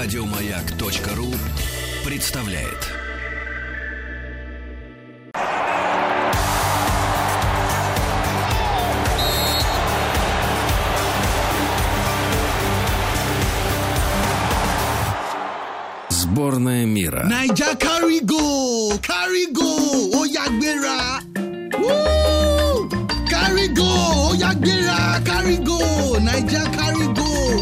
Радиомаяк.ру представляет. Сборная мира. Найджа yá gbéra. Woo! Carry go, ó yá gbéra, carry go. Найджа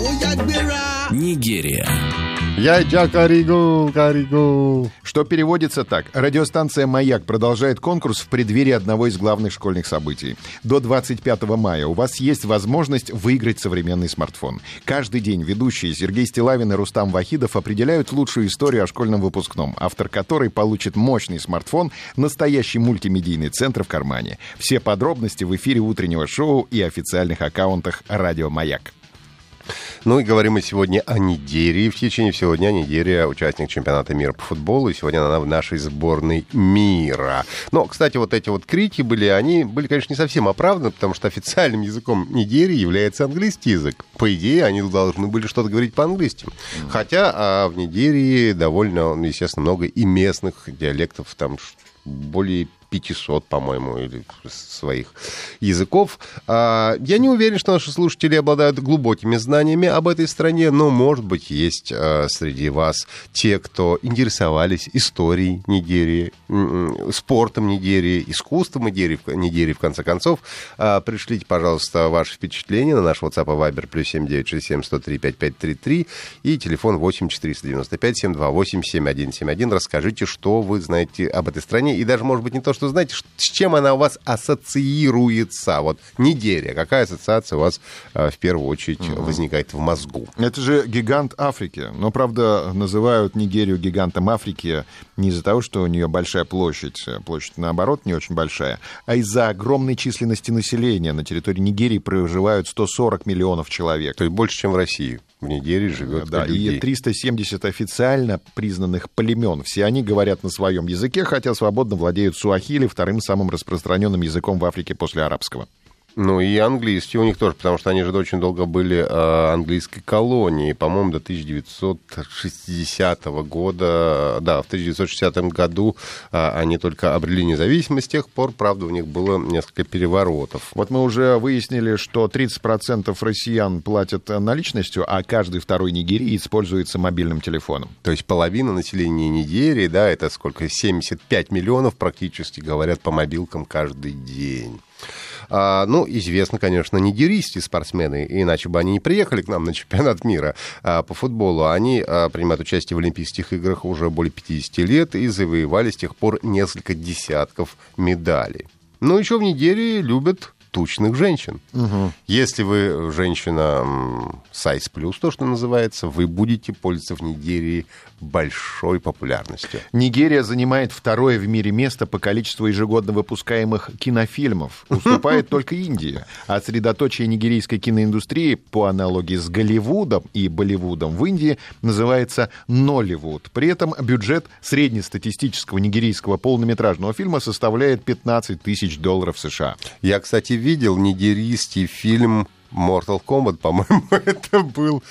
ó yá gbéra. Нигерия. Я Каригу, Каригу. Что переводится так. Радиостанция «Маяк» продолжает конкурс в преддверии одного из главных школьных событий. До 25 мая у вас есть возможность выиграть современный смартфон. Каждый день ведущие Сергей Стилавин и Рустам Вахидов определяют лучшую историю о школьном выпускном, автор которой получит мощный смартфон, настоящий мультимедийный центр в кармане. Все подробности в эфире утреннего шоу и официальных аккаунтах «Радио Маяк». Ну и говорим мы сегодня о Нигерии. В течение всего дня Нигерия участник чемпионата мира по футболу, и сегодня она в нашей сборной мира. Но, кстати, вот эти вот крики были, они были, конечно, не совсем оправданы, потому что официальным языком Нигерии является английский язык. По идее, они должны были что-то говорить по-английски. Хотя а в Нигерии довольно, естественно, много и местных диалектов, там более 500, по-моему, или своих языков. А, Я не уверен, что наши слушатели обладают глубокими знаниями об этой стране, но, может быть, есть а, среди вас те, кто интересовались историей Нигерии, м, спортом Нигерии, искусством Нигерии, Нигерии в конце концов. А, Пришлите, пожалуйста, ваши впечатления на наш WhatsApp и Viber плюс 7967 103 5533 и телефон 8 495 728 7171. Расскажите, что вы знаете об этой стране, и даже, может быть, не то, что знаете, с чем она у вас ассоциируется. Вот Нигерия, какая ассоциация у вас э, в первую очередь возникает в мозгу? Это же гигант Африки. Но, правда, называют Нигерию гигантом Африки не из-за того, что у нее большая площадь, площадь, наоборот, не очень большая, а из-за огромной численности населения. На территории Нигерии проживают 140 миллионов человек. То есть больше, чем в России. В Нигерии живет Да, людей. и 370 официально признанных племен. Все они говорят на своем языке, хотя свободно владеют суахили, вторым самым распространенным языком в Африке после арабского. Ну и английский у них тоже, потому что они же очень долго были э, английской колонией, по-моему, до 1960 года. Да, в 1960 году э, они только обрели независимость. С тех пор, правда, у них было несколько переворотов. Вот мы уже выяснили, что 30% россиян платят наличностью, а каждый второй нигериец пользуется мобильным телефоном. То есть половина населения Нигерии, да, это сколько, 75 миллионов практически говорят по мобилкам каждый день. А, ну, известно, конечно, нигерийские спортсмены, иначе бы они не приехали к нам на чемпионат мира а, по футболу. Они а, принимают участие в Олимпийских играх уже более 50 лет и завоевали с тех пор несколько десятков медалей. Но еще в Нигерии любят тучных женщин. Если вы женщина size плюс, то, что называется, вы будете пользоваться в Нигерии большой популярностью. Нигерия занимает второе в мире место по количеству ежегодно выпускаемых кинофильмов. Уступает только Индия. А средоточие нигерийской киноиндустрии по аналогии с Голливудом и Болливудом в Индии называется Нолливуд. При этом бюджет среднестатистического нигерийского полнометражного фильма составляет 15 тысяч долларов США. Я, кстати, видел нигерийский фильм Mortal Kombat, по-моему, это был...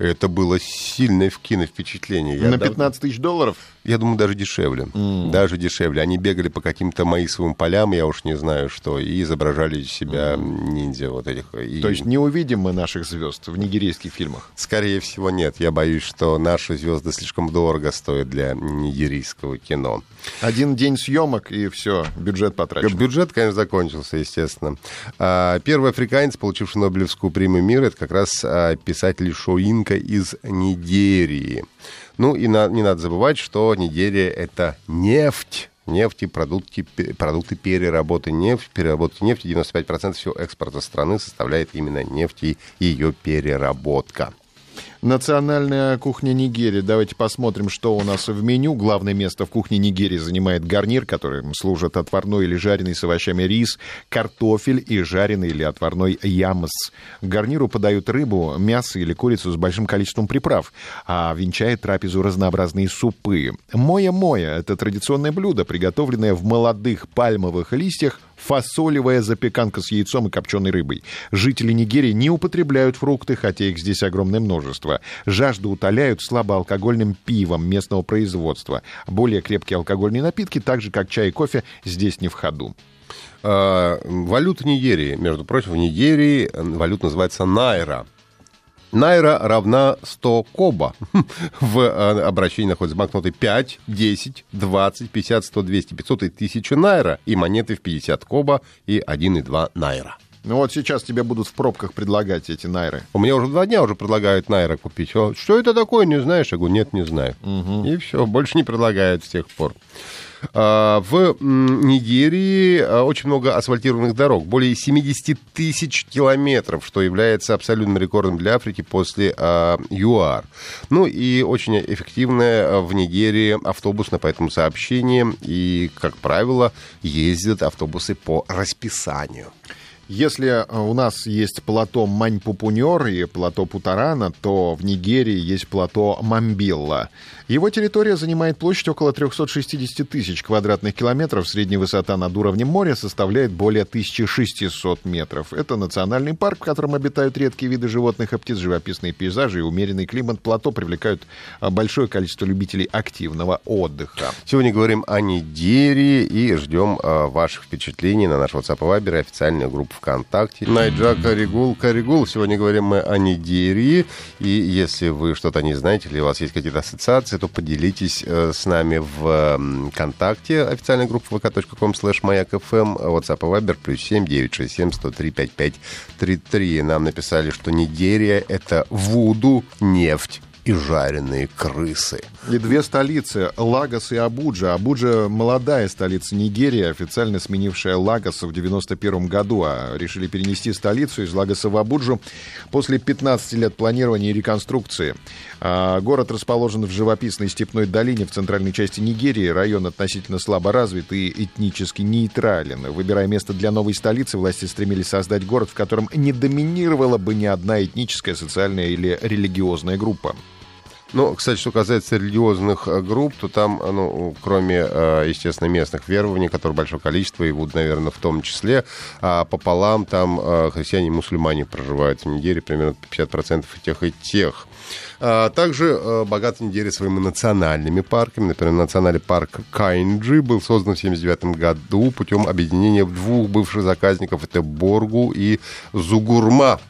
Это было сильное в кино впечатление. Я На дав- 15 тысяч долларов? Я думаю, даже дешевле. Даже дешевле. Они бегали по каким-то маисовым полям, я уж не знаю что, и изображали из себя ниндзя вот этих. И- То есть не увидим мы наших звезд в нигерийских фильмах. Скорее всего, нет. Я боюсь, что наши звезды слишком дорого стоят для нигерийского кино. Один день съемок, и все, бюджет потрачен. Бюджет, конечно, закончился, естественно. А, Первый африканец, получивший Нобелевскую премию мира, это как раз а, писатель Шоинка из Нигерии. Ну и на- не надо забывать, что Нигерия — это нефть. Нефть и продукты, продукты переработки нефти. Переработки нефти 95% всего экспорта страны составляет именно нефть и ее переработка. Национальная кухня Нигерии. Давайте посмотрим, что у нас в меню. Главное место в кухне Нигерии занимает гарнир, которым служат отварной или жареный с овощами рис, картофель и жареный или отварной ямс. К гарниру подают рыбу, мясо или курицу с большим количеством приправ, а венчает трапезу разнообразные супы. Моя-моя – это традиционное блюдо, приготовленное в молодых пальмовых листьях фасолевая запеканка с яйцом и копченой рыбой. Жители Нигерии не употребляют фрукты, хотя их здесь огромное множество. Жажду утоляют слабоалкогольным пивом местного производства. Более крепкие алкогольные напитки, так же как чай и кофе, здесь не в ходу. А, валюта Нигерии. Между прочим, в Нигерии валюта называется найра. Найра равна 100 коба. В э, обращении находятся банкноты 5, 10, 20, 50, 100, 200, 500 и 1000 найра. И монеты в 50 коба и 1,2 найра. Ну вот сейчас тебе будут в пробках предлагать эти найры. У меня уже два дня уже предлагают найра купить. Что это такое, не знаешь? Я говорю, нет, не знаю. Угу. И все, больше не предлагают с тех пор. А, в Нигерии а, очень много асфальтированных дорог, более 70 тысяч километров, что является абсолютным рекордом для Африки после а, ЮАР. Ну и очень эффективное в Нигерии автобусно по этому сообщениям, и, как правило, ездят автобусы по расписанию. Если у нас есть плато Маньпупуньор и плато Путарана, то в Нигерии есть плато Мамбилла. Его территория занимает площадь около 360 тысяч квадратных километров. Средняя высота над уровнем моря составляет более 1600 метров. Это национальный парк, в котором обитают редкие виды животных и птиц, живописные пейзажи и умеренный климат плато привлекают а, большое количество любителей активного отдыха. Сегодня говорим о Нигерии и ждем а, ваших впечатлений на наш WhatsApp и Viber официальную группу ВКонтакте. Найджа Каригул. Каригул. Сегодня говорим мы о Нигерии. И если вы что-то не знаете или у вас есть какие-то ассоциации, то поделитесь э, с нами в ВКонтакте, официальная группа vk.com slash mayak.fm, WhatsApp и Viber, плюс 7 967 103 5533. Нам написали, что Нигерия — это вуду, нефть и жареные крысы. И две столицы, Лагос и Абуджа. Абуджа – молодая столица Нигерии, официально сменившая Лагоса в 91 году, а решили перенести столицу из Лагоса в Абуджу после 15 лет планирования и реконструкции. А, город расположен в живописной степной долине в центральной части Нигерии. Район относительно слабо развит и этнически нейтрален. Выбирая место для новой столицы, власти стремились создать город, в котором не доминировала бы ни одна этническая, социальная или религиозная группа. Ну, кстати, что касается религиозных э, групп, то там, э, ну, кроме, э, естественно, местных верований, которые большое количество, и будут, наверное, в том числе, а пополам там христиане и мусульмане проживают в Нигерии, примерно 50% и тех, и тех. А, также богата Нигерия своими национальными парками. Например, национальный парк Кайнджи был создан в 1979 году путем объединения двух бывших заказников. Это Боргу и Зугурма.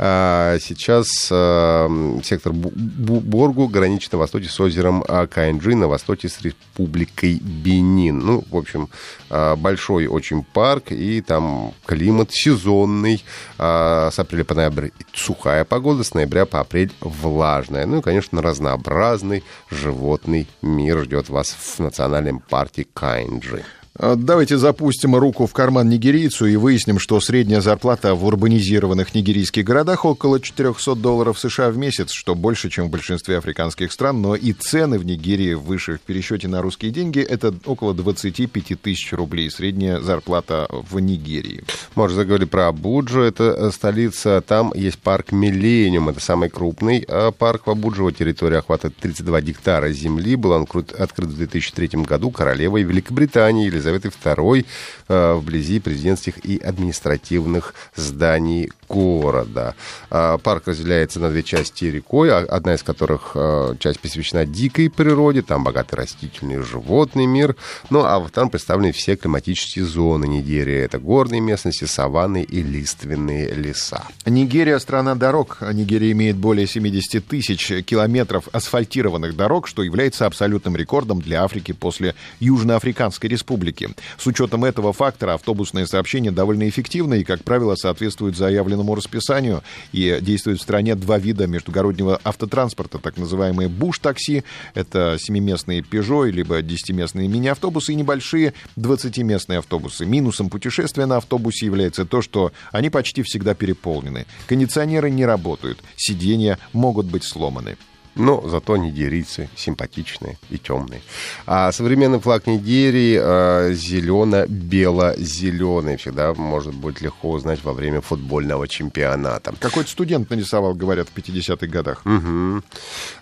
А, сейчас а, сектор Боргу граничит на востоке с озером а, Каинджи, на востоке с республикой Бенин. Ну, в общем, большой очень парк, и там климат сезонный. С апреля по ноябрь сухая погода, с ноября по апрель влажная. Ну и, конечно, разнообразный животный мир ждет вас в национальном парке Каинджи. А, давайте запустим руку в карман нигерийцу и выясним, что средняя зарплата в урбанизированных нигерийских городах около 400 долларов США в месяц, что больше, чем в большинстве африканских стран, но и цены в Нигерии выше. В пересчете на русские деньги это около 25 тысяч рублей. Средняя зарплата в Нигерии. Можно заговорить про Абуджу, это э, столица. Там есть парк Миллениум, это самый крупный э, парк в Абуджу. Его территория охватывает 32 гектара земли. Был он открыт в 2003 году королевой Великобритании Елизаветой Елизаветы II э, вблизи президентских и административных зданий города. А, парк разделяется на две части рекой, а, одна из которых э, часть посвящена дикой природе, там богатый растительный и животный мир, ну а там представлены все климатические зоны Нигерии. Это горные местности, саванны и лиственные леса. Нигерия – страна дорог. Нигерия имеет более 70 тысяч километров асфальтированных дорог, что является абсолютным рекордом для Африки после Южноафриканской республики. Америки. С учетом этого фактора автобусное сообщение довольно эффективно и, как правило, соответствует заявленному расписанию. И действует в стране два вида междугороднего автотранспорта, так называемые буш-такси, это семиместные Peugeot, либо десятиместные мини-автобусы и небольшие 20-местные автобусы. Минусом путешествия на автобусе является то, что они почти всегда переполнены. Кондиционеры не работают, сиденья могут быть сломаны. Но зато нигерийцы симпатичные и темные. А современный флаг Нигерии э, зелено-бело-зеленый. Всегда может быть легко узнать во время футбольного чемпионата. Какой-то студент нарисовал, говорят, в 50-х годах. Угу.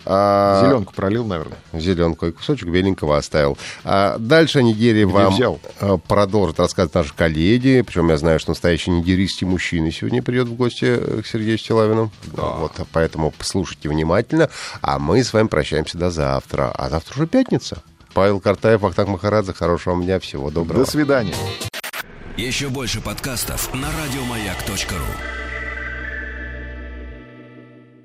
А, Зеленку пролил, наверное. Зеленку и кусочек беленького оставил. А дальше Нигерия вам взял? э, продолжит рассказывать наши коллеги. Причем я знаю, что настоящий нигерийский мужчина сегодня придет в гости э, к Сергею Стилавину. Вот, поэтому послушайте внимательно. А мы с вами прощаемся до завтра. А завтра уже пятница. Павел Картаев, Ахтак Махарадзе. Хорошего вам дня. Всего доброго. До свидания. Еще больше подкастов на радиомаяк.ру.